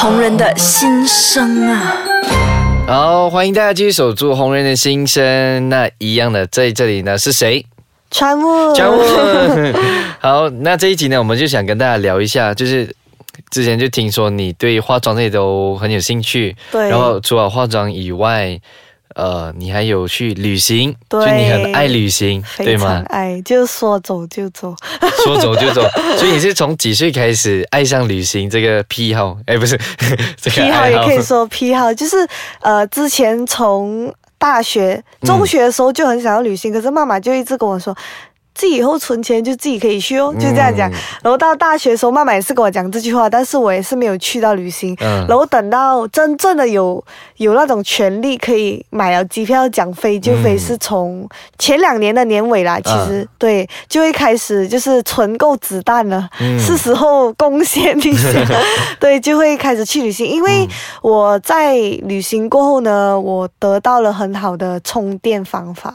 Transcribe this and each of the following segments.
红人的心声啊！好，欢迎大家继续守住红人的心声。那一样的，在这里呢是谁？川木，川木。好，那这一集呢，我们就想跟大家聊一下，就是之前就听说你对化妆这些都很有兴趣，对然后除了化妆以外，呃，你还有去旅行，对就你很爱旅行，对吗？爱，就说走就走。说走就走，所以你是从几岁开始爱上旅行这个癖好？哎，不是 这个癖好也可以说癖好，就是呃，之前从大学、中学的时候就很想要旅行，可是妈妈就一直跟我说。自己以后存钱就自己可以去哦，就这样讲。嗯然后到大学的时候，妈妈也是跟我讲这句话，但是我也是没有去到旅行。嗯然后等到真正的有有那种权利可以买了机票讲飞就飞，嗯是从前两年的年尾啦。其实、对，就会开始就是存够子弹了，嗯是时候贡献一下。对，就会开始去旅行。因嗯为我在旅行过后呢，我得到了很好的充电方法。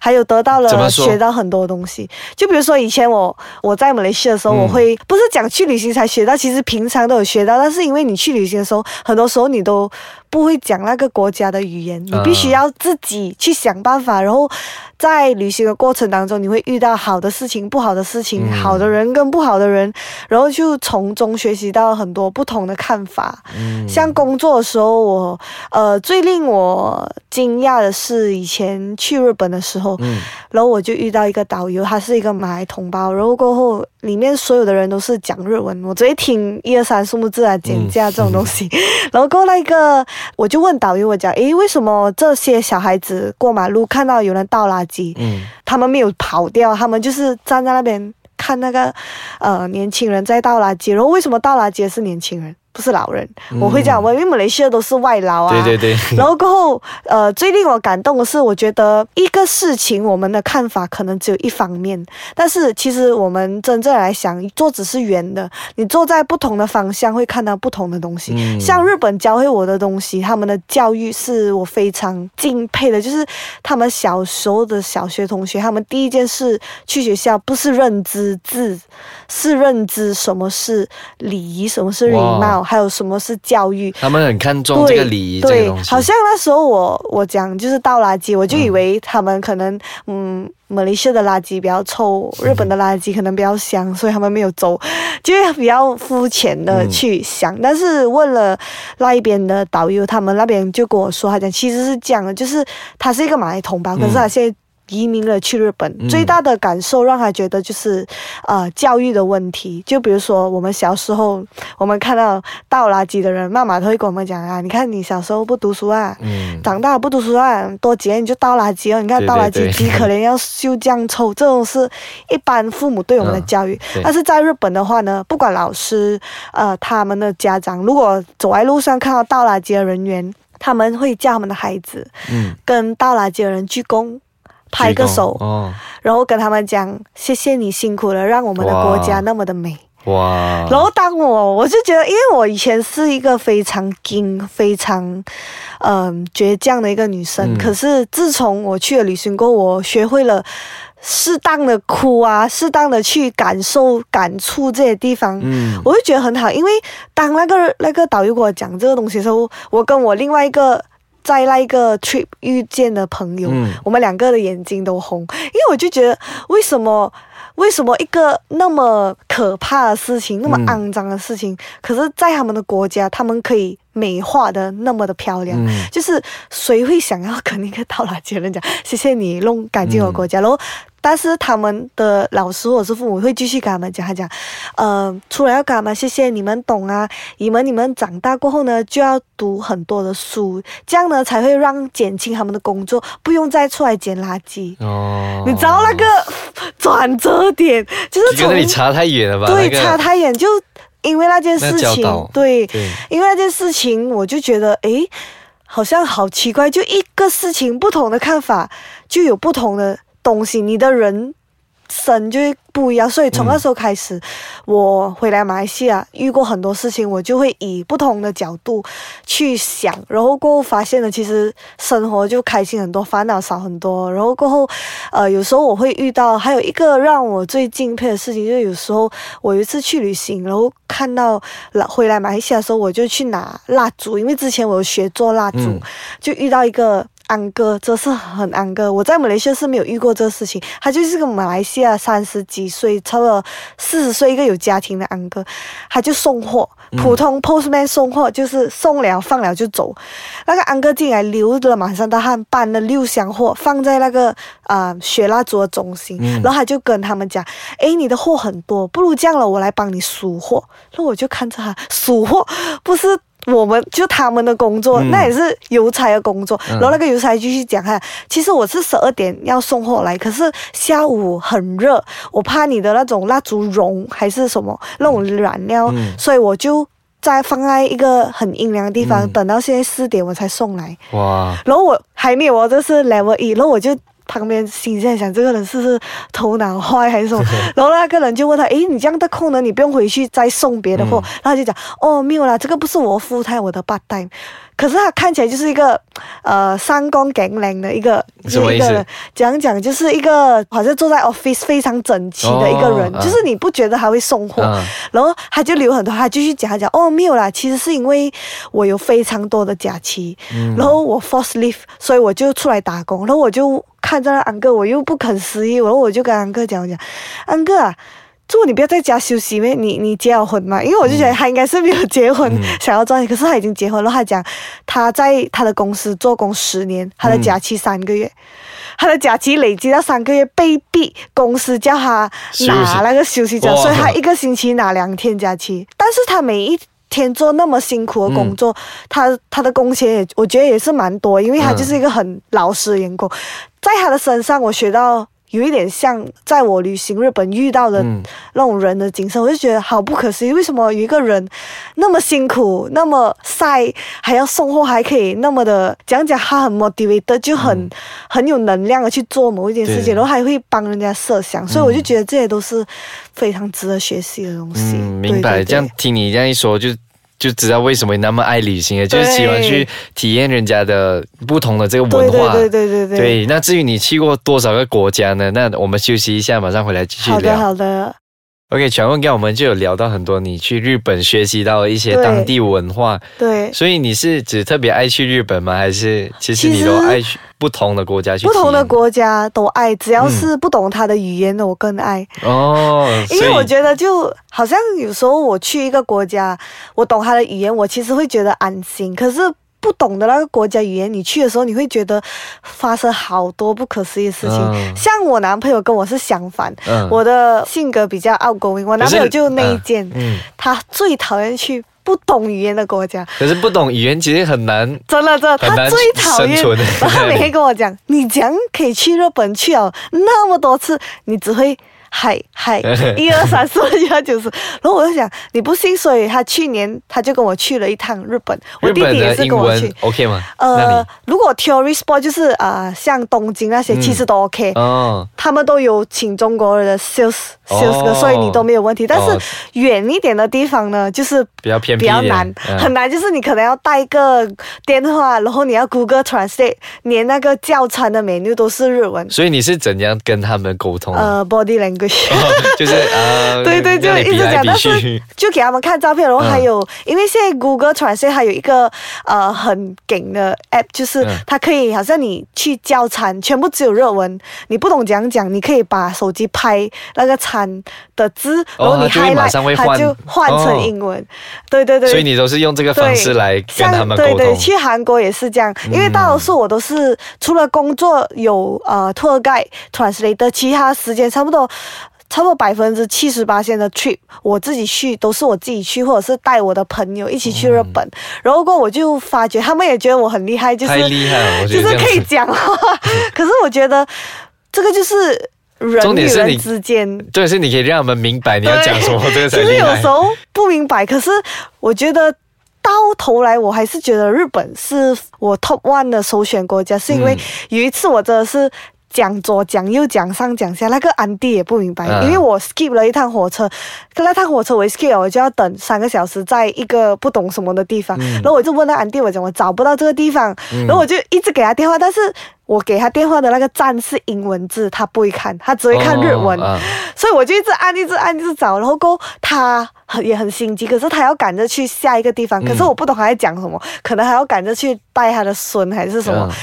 还有得到了学到很多东西，就比如说以前我我在马来西亚的时候，嗯。我会不是讲去旅行才学到，其实平常都有学到，但是因为你去旅行的时候，很多时候你都不会讲那个国家的语言，你必须要自己去想办法，然后在旅行的过程当中，你会遇到好的事情、不好的事情，嗯。好的人跟不好的人，然后就从中学习到很多不同的看法。嗯。像工作的时候，我呃最令我惊讶的是，以前去日本的时候，嗯。然后我就遇到一个导游，他是一个马来同胞，然后过后里面所有的人都是讲日文，我只会听一二三数目字啊、减价这种东西。然后过后那个我就问导游，我讲，诶，为什么这些小孩子过马路看到有人倒垃圾，嗯。他们没有跑掉，他们就是站在那边看那个呃年轻人在倒垃圾，然后为什么倒垃圾的是年轻人，不是老人？我会这样问，因为马来西亚都是外劳啊。对对对，然后过后，呃，最令我感动的是，我觉得一个事情我们的看法可能只有一方面，但是其实我们真正来想，桌子是圆的，你坐在不同的方向会看到不同的东西。嗯像日本教会我的东西，他们的教育是我非常敬佩的，就是他们小时候的小学同学，他们第一件事去学校不是认知字，是认知什么是礼仪，什么是礼貌，哇还有什么是教育。他们很看重这个礼仪这个对东，西，好像那时候我我讲就是倒垃圾，我就以为他们可能嗯。马来西亚的垃圾比较臭，日本的垃圾可能比较香，所以他们没有走，就是比较肤浅的嗯去想。但是问了那一边的导游，他们那边就跟我说，他讲其实是这样的，就是他是一个马来同胞，可是他现在。移民了去日本，嗯最大的感受让他觉得就是，呃，教育的问题。就比如说我们小时候，我们看到倒垃圾的人，妈妈都会跟我们讲啊，你看你小时候不读书啊，嗯长大不读书啊，多几年你就倒垃圾哦。你看倒垃圾几可怜，要修这样臭，这种是一般父母对我们的教育。嗯但是在日本的话呢，不管老师，呃，他们的家长，如果走在路上看到倒垃圾的人员，他们会叫他们的孩子嗯，跟倒垃圾的人鞠躬。拍个手，哦，然后跟他们讲：“谢谢你辛苦了，让我们的国家那么的美。”哇，然后当我我就觉得，因为我以前是一个非常硬、非常嗯、倔强的一个女生，嗯可是自从我去了旅行过，我学会了适当的哭啊，适当的去感受、感触这些地方。嗯我就觉得很好，因为当那个那个导游给我讲这个东西的时候，我跟我另外一个在那一个 trip 遇见的朋友，嗯。我们两个的眼睛都红，因为我就觉得为什么为什么一个那么可怕的事情，那么嗯。肮脏的事情，可是在他们的国家，他们可以美化的那么的漂亮。嗯。就是谁会想要跟那个 倒垃圾的人讲谢谢你弄干净我国家，然后。但是他们的老师或者是父母会继续跟他们讲，他讲，呃，出来要干嘛？谢谢你们懂啊，你们你们长大过后呢，就要读很多的书，这样呢才会让减轻他们的工作，不用再出来捡垃圾。哦，你知道那个转折点，就是从那里差太远了吧？对那个差太远，就因为那件事情，对，对，因为那件事情，我就觉得，诶，好像好奇怪，就一个事情不同的看法，就有不同的东西，你的人生就会不一样。所以从那时候开始，我回来马来西亚遇过很多事情，我就会以不同的角度去想，然后过后发现了其实生活就开心很多，烦恼少很多。然后过后，呃，有时候我会遇到还有一个让我最敬佩的事情，就是有时候我有一次去旅行，然后看到回来马来西亚的时候，我就去拿蜡烛，因为之前我有学做蜡烛，就遇到一个。安哥，这是很安哥。我在马来西亚是没有遇过这个事情。他就是个马来西亚三十几岁，差不多四十岁一个有家庭的安哥，他就送货，普通 postman 送货，就是送了放了就走。那个安哥进来流了满身大汗，搬了六箱货放在那个啊雪蜡烛的中心，然后他就跟他们讲：“哎，你的货很多，不如这样了，我来帮你数货。”那我就看着他数货，不是。我们就他们的工作，那也是邮差的工作。然后那个邮差继续讲哈，其实我是十二点要送货来，可是下午很热，我怕你的那种蜡烛融还是什么那种燃料，所以我就在放在一个很阴凉的地方，等到现在四点我才送来。哇！然后我还没有，这是 level 一，然后我就。旁边心在想，这个人是不是头脑坏还是什么？然后那个人就问他：“诶，你这样的空呢？你不用回去再送别的货。”然后就讲：“哦，没有啦，这个不是我富态，我的八代。”可是他看起来就是一个，呃，三公干练的一个一个人，讲讲就是一个好像坐在 office 非常整齐的一个人，就是你不觉得他会送货，然后他就留很多，他继续讲讲哦没有啦，其实是因为我有非常多的假期，然后我 force leave，所以我就出来打工，然后我就看着安哥，我又不肯失忆，然后我就跟安哥讲讲，安哥啊。祝你不要在家休息咩？你你结了婚嘛？因为我就觉得他应该是没有结婚，想要赚钱。可是他已经结婚了。他讲他在他的公司做工十年，他的假期三个月，他的假期累积到三个月，被逼公司叫他拿那个休息假，所以他一个星期拿两天假期。但是他每一天做那么辛苦的工作，他他的工钱也我觉得也是蛮多，因为他就是一个很老实的员工。在他的身上，我学到。有一点像在我旅行日本遇到的那种人的景色，我就觉得好不可思议。为什么有一个人那么辛苦、那么晒，还要送货，还可以那么的讲讲他很 motivated，就很很有能量的去做某一件事情，然后还会帮人家设想。所以我就觉得这些都是非常值得学习的东西。嗯，明白。这样听你这样一说，就。就知道为什么你那么爱旅行，就是喜欢去体验人家的不同的这个文化。对对对对对。对，那至于你去过多少个国家呢？那我们休息一下，马上回来继续聊。好的好的。OK，全问刚我们就有聊到很多，你去日本学习到一些当地文化。对。所以你是只特别爱去日本吗？还是其实你都爱去不同的国家去？不同的国家都爱，只要是不懂他的语言的，我更爱。哦。因为我觉得就好像有时候我去一个国家，我懂他的语言，我其实会觉得安心。可是。不懂的那个国家语言，你去的时候你会觉得发生好多不可思议的事情。像我男朋友跟我是相反，我的性格比较 outgoing，我男朋友就内建，他最讨厌去不懂语言的国家。可是不懂语言其实很难，真的真的，他最讨厌。然 后他每天跟我讲，你讲可以去日本去哦，那么多次，你只会。嗨嗨，一二三四五六七九十，然后我就想你不信，所以他去年他就跟我去了一趟日本，我弟弟也是跟我去，OK 吗？呃，如果 tourist spot 就是啊，像东京那些其实都 OK，哦，他们都有请中国人的 sales sales，所以你都没有问题。但是远一点的地方呢，就是比较偏比较难，很难，就是你可能要带个电话，然后你要 Google Translate，连那个教餐的 menu 都是日文。所以你是怎样跟他们沟通？呃，body language。就是呃，对 对，就一直讲，但是 就给他们看照片，然后还有，因为现在 Google Translate 还有一个呃很顶的 app，就是它可以好像你去叫餐，全部只有热文，你不懂讲讲，你可以把手机拍那个餐的字，然后你拍来，它就换成英文。对对对，所以你都是用这个方式来跟他们沟通。对对，去韩国也是这样，因为大多数我都是除了工作有呃 tour guide translate，其他时间差不多。差不多百分之七十八线的 trip，我自己去都是我自己去，或者是带我的朋友一起去日本。然后过我就发觉他们也觉得我很厉害，就是太厉害了，就是可以讲话。可是我觉得这个就是人与人之间，对，是你可以让我们明白你要讲什么，这个才其实有时候不明白，可是我觉得到头来我还是觉得日本是我 top one 的首选国家，是因为有一次我真的是。讲左讲右讲上讲下，那个安迪也不明白，嗯因为我 skip 了一趟火车，跟那趟火车我一 skip 了，我就要等三个小时，在一个不懂什么的地方，嗯。然后我就问那安迪，我讲我找不到这个地方，然后我就一直给他电话，但是我给他电话的那个站是英文字，他不会看，他只会看日文，所以我就一直按，一直按，一直找，然后过他很也很心急，可是他要赶着去下一个地方，可是嗯我不懂他在讲什么，可能还要赶着去带他的孙还是什么。嗯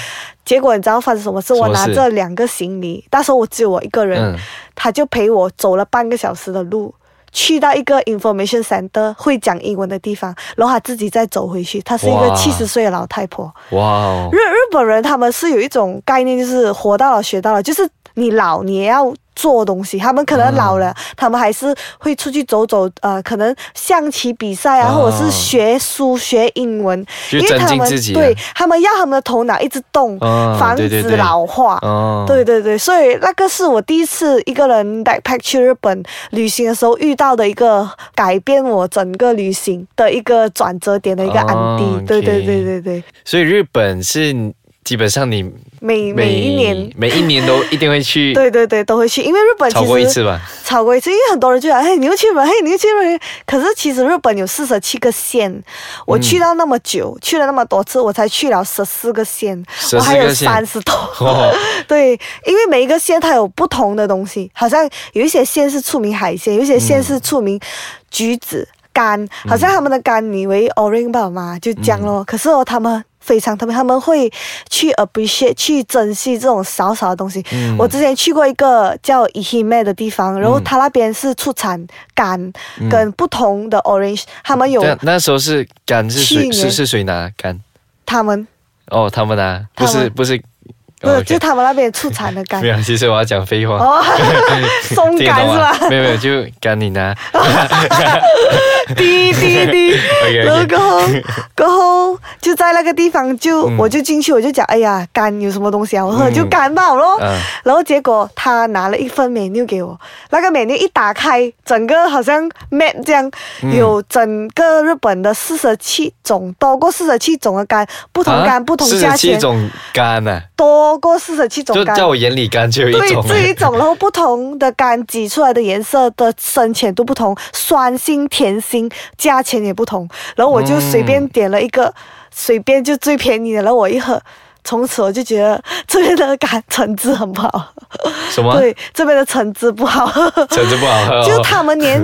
结果你知道发生什么事？我拿着两个行李，那时候我只有我一个人，嗯他就陪我走了半个小时的路。去到一个 information center 会讲英文的地方，然后他自己再走回去。她是一个哇七十岁的老太婆。哇哦日日本人他们是有一种概念，就是活到老学到老，就是你老你也要做东西。他们可能老了，嗯他们还是会出去走走，呃，可能象棋比赛啊，哦或者是学书学英文，因为他们对他们要他们的头脑一直动，哦防止老化。哦，对对对，所以那个是我第一次一个人 backpack 去日本旅行的时候遇到的一个改变我整个旅行的一个转折点的一个案例。哦对对对对对，所以日本是基本上你每每一年。每一年都一定会去 对对对，都会去，因为日本其实超过一次吧？超过一次，因为很多人就讲，嘿，你又去日本，嘿，你又去日本。可是其实日本有四十七个县，我去到那么久，去了那么多次，我才去了十四个县，我还有三十多。哦 对，因为每一个县它有不同的东西，好像有一些县是出名海鲜，有一些县是出名橘子干，好像他们的干你以为 orange 吧嘛，就这样咯。可是哦，他们。非常特别，他们会去 appreciate 去珍惜这种小小的东西。嗯。我之前去过一个叫 Ihime 的地方，然后他那边是出产柑跟不同的 orange，、他们有那时候是柑是谁是是谁拿柑？他们。哦，他们拿，不是不是，不是、哦就他们那边出产的干没。有，其实我要讲废话。哦，松听得懂干是吧？吗？？没有没有，就肝你拿。滴滴滴。然后过后过后就在那个地方就、嗯。我就进去我就讲哎呀干有什么东西啊？我就干吧咯，嗯。然后结果他拿了一份 menu 给我，那个 menu 一打开，整个好像 map 这样，嗯。有整个日本的四十七种，多过四十七种的干，不同干、不同价钱。四十七，种干呢，多过四十七种干。就在我眼里干就有一对，种。这一种，然后不同的干挤出来的颜色的深浅都不同，酸性、甜性，价钱也不同。然后我就随便点了一个，随便就最便宜的，然后我一喝。从此我就觉得这边的干橙汁很不好，什么？对，这边的橙汁不好，橙汁不好喝哦。就他们连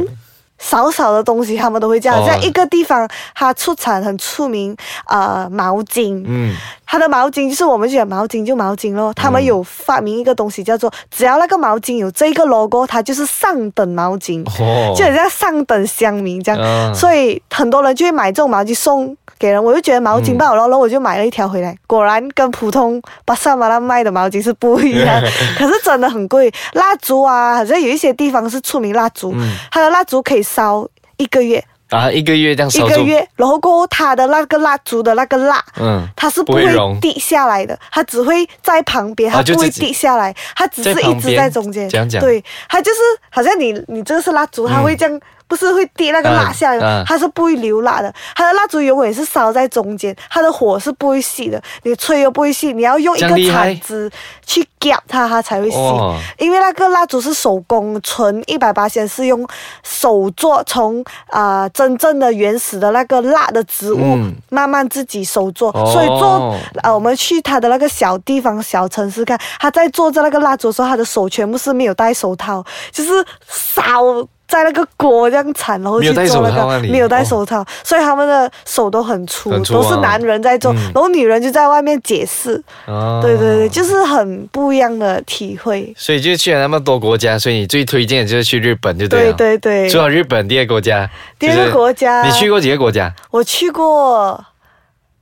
少少的东西他们都会这样。哦。在一个地方，它出产很出名，呃，毛巾，嗯，它的毛巾就是我们就讲毛巾就毛巾咯，他们有发明一个东西叫做，只要那个毛巾有这个 logo，它就是上等毛巾，哦，就很像上等乡民这样。嗯所以很多人就会买这种毛巾送给人，我就觉得毛巾不好咯，然后我就买了一条回来，果然跟普通巴萨马拉卖的毛巾是不一样，可是真的很贵。蜡烛啊，好像有一些地方是出名蜡烛，嗯。它的蜡烛可以烧一个月，啊，一个月这样一烧一，个月，然后过后它的那个蜡烛的那个蜡。嗯，它是不会滴下来的，它只会在旁边，它不会滴下来，它只是一直在中间。对，它就是好像你你这个是蜡烛，它会这样。不是会滴那个蜡下来，嗯嗯它是不会流蜡的。它的蜡烛永远是烧在中间，它的火是不会熄的，你吹又不会熄，你要用一个铲子去夹它，它才会熄。哦因为那个蜡烛是手工，纯一百八先是用手做，从啊、呃真正的原始的那个蜡的植物、嗯慢慢自己手做，哦所以做呃我们去它的那个小地方小城市看，他在做着那个蜡烛的时候，他的手全部是没有戴手套，就是烧。在那个锅这样铲，然后去做那个没有戴哦手套，所以他们的手都很粗，都是男人在做，嗯然后女人就在外面解释。哦对对对，就是很不一样的体会。所以就去了那么多国家，所以你最推荐的就是去日本，就对了。对对，除了日本，第二个国家，第二个国家你去过几个国家？我去过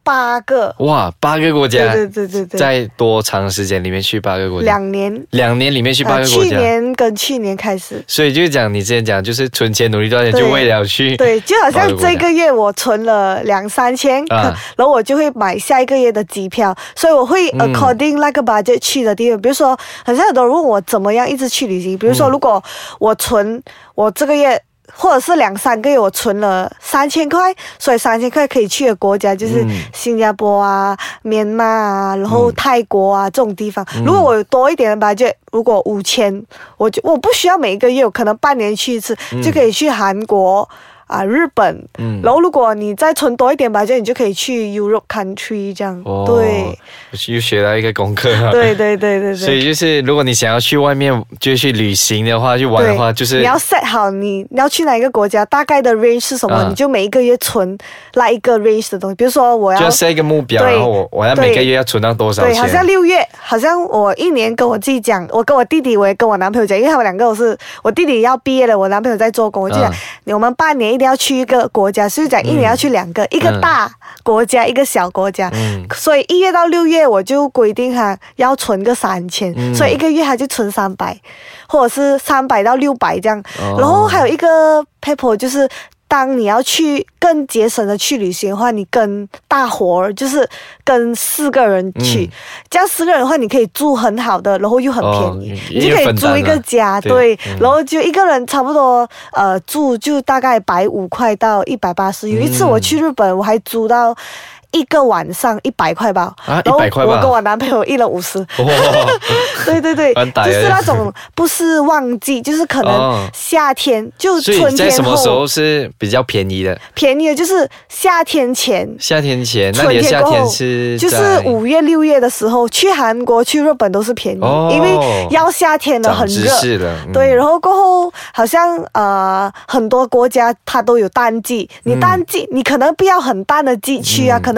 八个，哇，八个国家，对对对对对，在多长时间里面去八个国家？两年，两年里面去八个国家。去年跟去年开始。所以就讲你之前讲，就是存钱努力赚钱，对。就为了去对，就好像这个月我存了两三千，啊。然后我就会买下一个月的机票，所以我会嗯。according 那个 budget 去的地方。比如说，好像很多人问我怎么样一直去旅行，比如嗯。说如果我存我这个月或者是两三个月我存了三千块，所以三千块可以去的国家就是嗯新加坡啊、缅甸啊，然后泰国啊这种地方。嗯如果我有多一点的 budget，如果五千，我就我不需要每一个月，我可能半年去一次，就可以去韩国。啊，日本，嗯。然后如果你再存多一点吧，就你就可以去 Europe country 这样，哦。对，又学到一个功课了。对对对对对。所以就是，如果你想要去外面就去旅行的话，去玩的话，就是你要 set 好你你要去哪一个国家，大概的 range 是什么，嗯你就每一个月存那一个 range 的东西。比如说我要就要 set 一个目标，然后我我要每个月要存到多少对，好像六月，好像我一年跟我自己讲，我跟我弟弟，我也跟我男朋友讲，因为他们两个都是我弟弟要毕业了，我男朋友在做工，我就讲、嗯我们半年一定要去一个国家，所以讲一年要去两个，一个大国家，一个小国家。嗯所以一月到六月我就规定他要存个三千、嗯所以一个月他就存三百，或者是三百到六百这样。哦然后还有一个 paper 就是。当你要去更节省的去旅行的话，你跟大伙儿就是跟四个人去，嗯这样四个人的话，你可以住很好的，然后又很便宜，哦你就可以租一个家，对，对嗯然后就一个人差不多呃住就大概百五块到一百八十。有一次我去日本，我还租到。一个晚上一百块吧，啊然后100块吧？我跟我男朋友一人五十，哇，对对对，就是那种不是旺季，就是可哦。能夏天，就春天在什么时后候是比较便宜的？便宜的，就是夏天前，夏天前，那春你的夏天天过后。就是五月六月的时候，去韩国、去日本都是便宜，哦。因为要夏天了，长知很热。对，然后过后好像呃很多国家它都有淡季，你淡季、你可能不要很淡的季去啊，嗯。可能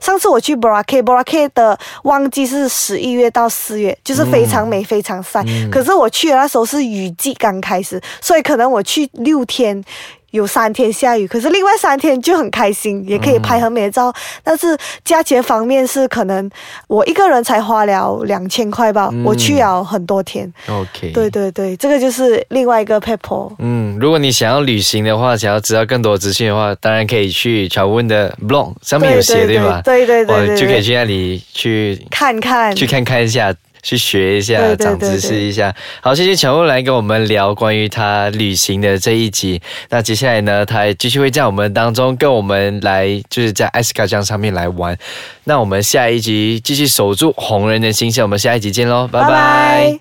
上次我去 Boracay，Boracay 的旺季是十一月到四月，就是非常美、非常晒。嗯可是我去的那时候是雨季刚开始，所以可能我去六天。有三天下雨，可是另外三天就很开心，也可以拍很美的照。但是价钱方面是可能我一个人才花了两千块吧，嗯我去了很多天。OK，对对对，这个就是另外一个 paper。嗯，如果你想要旅行的话，想要知道更多资讯的话，当然可以去乔温的 blog 上面有写，对对吧？对对对哦对对就可以去那里去看看，去看看一下，去学一下，长知识一下。好，谢谢乔木来跟我们聊关于他旅行的这一集。那接下来呢，他继续会在我们当中跟我们来，就是在艾斯卡酱上面来玩。那我们下一集继续守住红人的心声，我们下一集见喽，拜拜拜